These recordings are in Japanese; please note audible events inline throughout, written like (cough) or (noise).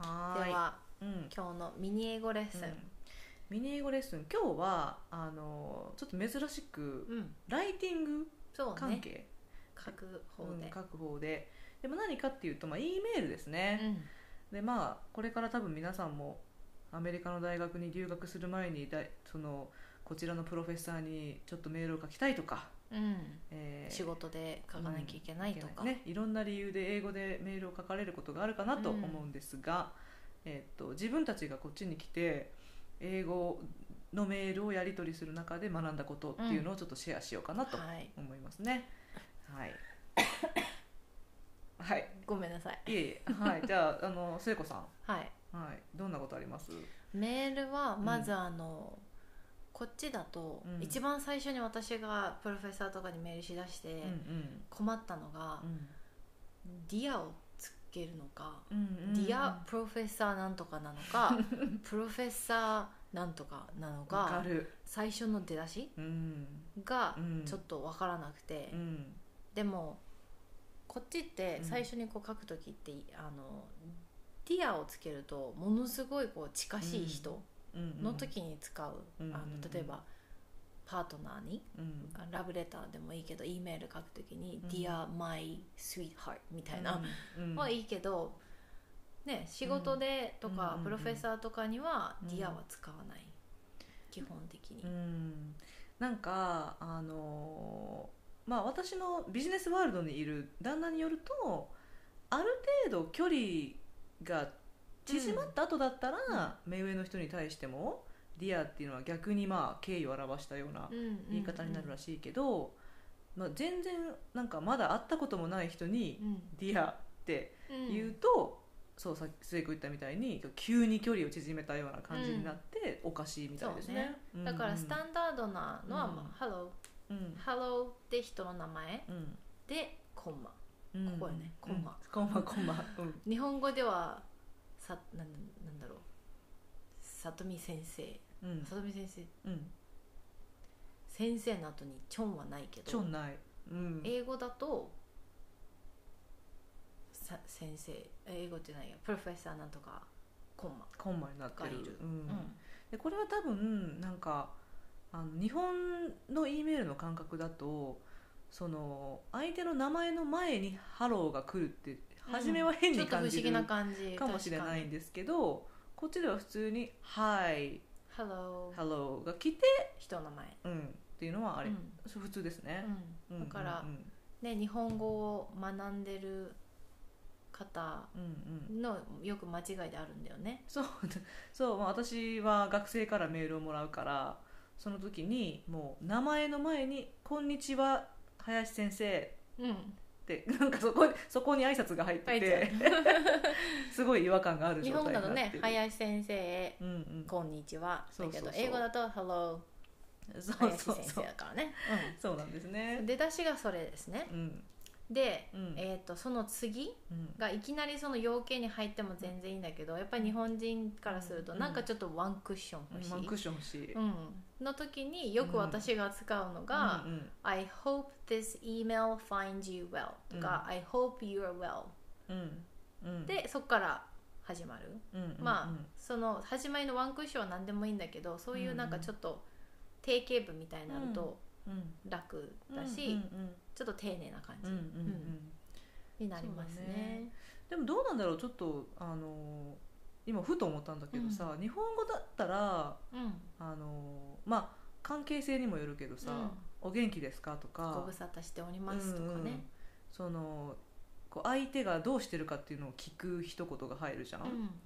はーい。ではうん。今日のミニ英語レッスン、ミニ英語レッスン。今日はあのちょっと珍しくうん。ライティング関係、書く方で、うん書く方で。でも何かっていうと、まあ、E メールですね、うん。でまあこれから多分皆さんもアメリカの大学に留学する前にだいそのこちらのプロフェッサーにちょっとメールを書きたいとか、うん。えー仕事で書かなきゃいけないとか、ね、いろんな理由で英語でメールを書かれることがあるかなと思うんですが、えっと自分たちがこっちに来て英語のメールをやり取りする中で学んだことっていうのをちょっとシェアしようかなとはい。思いますね。はい。(laughs) はい、ごめんなさい。いえいえ、はい、じゃあ、あの聖子さん、(laughs) はい。はい、どんなことあります？メールはまずあの、こっちだと、うん。一番最初に私がプロフェッサーとかにメールしだして困ったのがう、ん。Dear をつけるのか、うんうん。ディアプロフェッサーなんとかなのか (laughs) プロフェッサーなんとかなのわか。最初の出だしうん。がうん。ちょっと分からなくて、うん。でもこっちってうん。最初にこう書く時って、あの Dear をつけるとものすごいこう近しい人うんの時に使う、うんあの例えばパートナーにラブレターでもいいけど E メール書く時にうん「Dear my sweetheart」みたいな、うんはいいけど、ね、仕事でとか、うん。 Professor とかにはうん。Dear は使わない、基本的に。うん。なんかあのーまあ私のビジネスワールドにいる旦那によるとある程度距離が縮まった後だったら、目上の人に対しても「Dear」っていうのは逆にまあ敬意を表したような言い方になるらしいけど、まあ、全然なんかまだ会ったこともない人にうん「Dear」ってうん言うと、そうさっき末子言ったみたいに急に距離を縮めたような感じになっておかしいみたいですね。うん。だからスタンダードなのは、うん。まあ、Hello うん、Hello って人の名前うん。でコンマ。うん。ここよね。コンマ。うん。コンマコンマ、うん。日本語ではさなんなんだろう。里見先生。うん。里見先生。うん、先生の後にチョンはないけど。ちょんない、うん、英語だとさ先生。英語ってないや。 Professor なんとかコンマ。コンマになっている。うん。うん。でこれは多分なんかあの日本の E メールの感覚だとその相手の名前の前に「Hello」が来るって初めは変に感じるかもしれないんですけどこっちでは普通に「Hi」Hello「Hello」が来て、人の名前。うん、っていうのはあれ、うん。普通ですね、うん。だから、うんね、日本語を学んでる方のよく間違いであるんだよね。そう (laughs) そう、まあ、私は学生からメールをもらうからその時にもう名前の前に「こんにちは林先生」うんって (laughs) なんかそこにそこに挨拶が入って入てすごい違和感がある日本だとね「になってる、林先生うん。うんこんにちは」だけど英語だと「Hello そう林先生」そう。そうだからね、そうなんですうん、ね。出だしがそれですね。うんで、うん。えー、とその次うん。がいきなりその要件に入っても全然いいんだけどやっぱり日本人からするとうん。なんかちょっとワンクッション欲しい、ワンクッション欲しい、うん、の時によく私が使うのがうん。うん「I hope this email finds you well」とか「I hope well うん。うん」でそこから始まる、まあその始まりのワンクッションは何でもいいんだけどそういうなんかちょっと定型文みたいになるとうん楽だし、ちょっと丁寧な感じうんうんうんうんになりますねね。でもどうなんだろうちょっとあの今ふと思ったんだけどさ、日本語だったらうんあのまあ関係性にもよるけどさ「うんお元気ですか?」とかご無沙汰しておりますとかうんうんね。そのこう相手がどうしてるかっていうのを聞く一言が入るじゃん、うん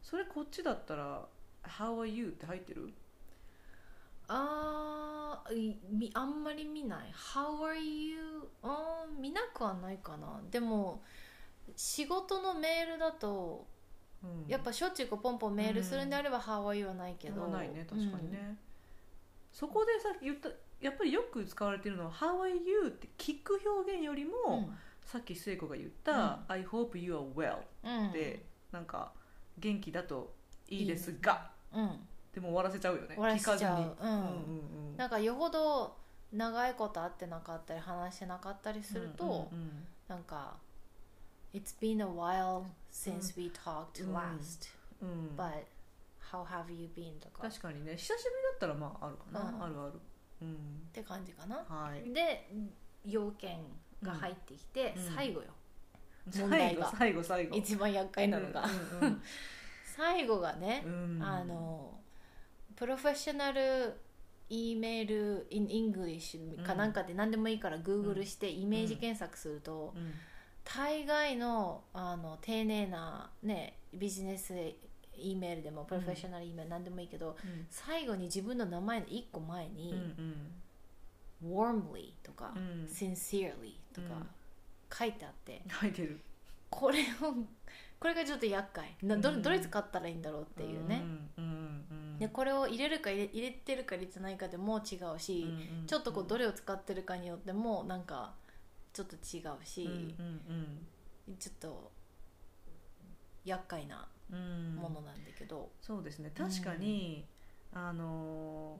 それこっちだったら「How are you?」って入ってる？あみあんまり見ない「How are you?」あー見なくはないかな。でも仕事のメールだとうん。やっぱしょっちゅうポンポンメールするんであれば「How are you?」はないけど。あないね確かにね、そこでさ言ったやっぱりよく使われてるのは「How are you?」って聞く表現よりも、うん。さっき聖子が言った「I hope you are well」うん。で、なんか元気だといいですが。うんでも終わらせちゃうよね。終わらせちゃう。聞かずに。うん。うんうんなんかよほど長いこと会ってなかったり話してなかったりすると、うんうんなんか It's been a while since we talked うん。last うん、but how have you been? とか。っ確かにね。久しぶりだったらまああるかな、うん。あるある。うん。て感じかな。はい。で要件が入ってきて、うん。最後よ。問題が。最後最後。一番厄介なのが、うんうん。(laughs) 最後がねう、ん。あのプロフェッショナル E メール in English かなんかで何でもいいから Google してイメージ検索すると、うん大概のあの丁寧な、ね、ビジネス E メールでもプロフェッショナル E メール何でもいいけど、うん。最後に自分の名前の1個前に、うん warmly とか、うん。sincerely とか書いてあって、書いてる。これをこれがちょっと厄介。などどれ使ったらいいんだろうっていうね、うんでこれを入れるか入れ入れてるか入れてないかでも違うし、うんうんちょっとこうどれを使ってるかによってもなんかちょっと違うし、うんうんちょっと厄介なものなんだけど、そうですね。確かに、あの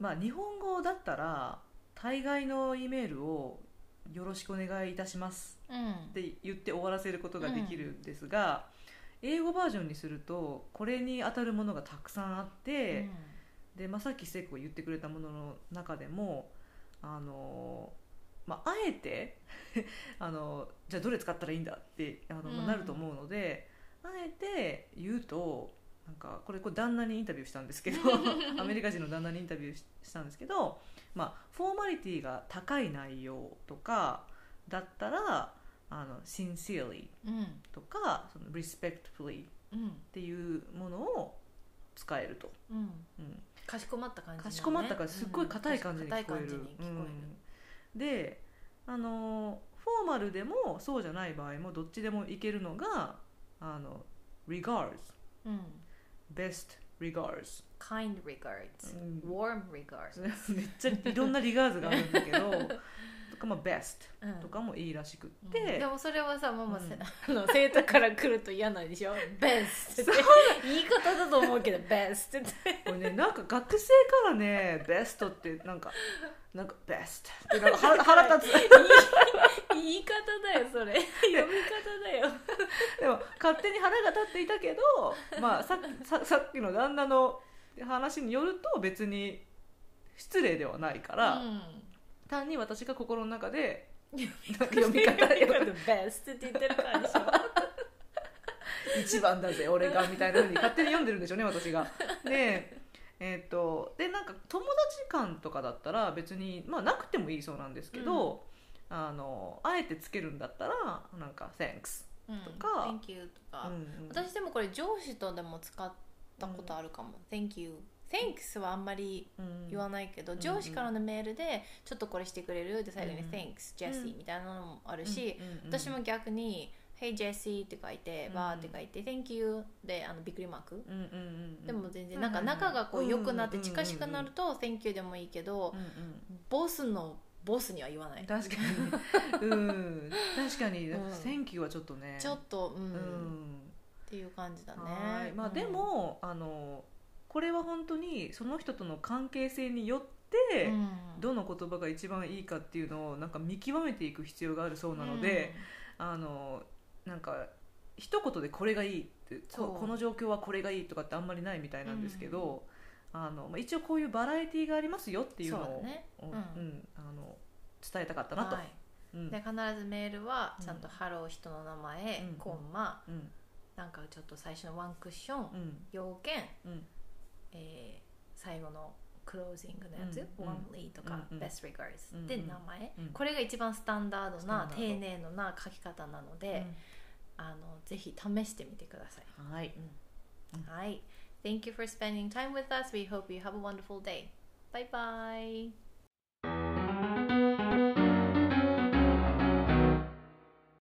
ーまあ日本語だったら大概の E メールを「よろしくお願いいたします」うん。って言って終わらせることができるんですが、英語バージョンにするとこれに当たるものがたくさんあって、で、まあ、さっき聖子が言ってくれたものの中でもあのー、まあ、あえて (laughs) あのじゃあどれ使ったらいいんだってあの、うん。なると思うのであえて言うとなんかこれこれ旦那にインタビューしたんですけど (laughs) アメリカ人の旦那にインタビューししたんですけど、まあ、フォーマリティが高い内容とかだったらあの sincerely うん。とかその respectfully っうん。ていうものを使えると。うん。うん。かしこまった感じ、ね、かしこまったからすっごい硬い感じに聞こえる,、硬い感じに聞こえるうん。であのフォーマルでもそうじゃない場合もどっちでもいけるのがあの regards うん、best regards kind regards、うん。warm regards、(laughs) めっちゃいろんなリガーズがあるんだけど (laughs) とか、まあ、best うん。とかもいいらしくっうん。て、でもそれはさママ、うん。せあの生徒から来ると嫌なんでしょ？best って。言い方だと思うけど best って。これねなんか学生からね best ってなんかなんか best ってなんか腹腹立つ。(laughs) 言い方だよそれ。読み方だよ。でも勝手に腹が立っていたけど、まあ、さささっきの旦那の話によると別に失礼ではないから、単に私が心の中で (laughs) 読み方読み方 best って言ってるからでしょ一番だぜ俺がみたいな風に勝手に読んでるんでしょうね私が。でえー、とでなんか友達間とかだったら別に、まあ、なくてもいいそうなんですけど、あのあえてつけるんだったらなんか「Thanks うん。とか。Thank you と」か、うんうん。私でもこれ上司とでも使ったことあるかも、Thank you Thanks はあんまりうん。言わないけど、ん上司からのメールでちょっとこれしてくれる？で最後にうん Thanks Jesse みたいなのもあるし、私も逆に Hey Jesse って書いて、うんバーって書いて Thank you であのびっくりマーク、でも全然うんなんか仲がこう良くなってうん近しくなると Thank you でもいいけどボスのボスには言わない。確かに。(laughs) うん。確かに。うん「Thank you」はちょっとね。ちょっとうん、うっんていう感じだね。はい。まあ、うん。でもあのこれは本当にその人との関係性によって、うん。どの言葉が一番いいかっていうのをなんか見極めていく必要があるそうなので、あのなんか一言でこれがいいってここの状況はこれがいいとかってあんまりないみたいなんですけど、あのまあ、一応こういうバラエティーがありますよっていうのをね。うんうん。うんあの伝えたかったなと。はい。うん。で必ずメールはちゃんと「Hello 人の名前」うん。コンマうん。なんかちょっと最初のワンクッション、うん。要件、うんえー最後のクロージングのやつ、うん warmly とか、うんうん。Best regards、うんで名前、うんこれが一番スタンダードな丁寧のな書き方なので、あのぜひ試してみてください、うん。はいうん。はい。Thank you for spending time with us. We hope you have a wonderful day. Bye bye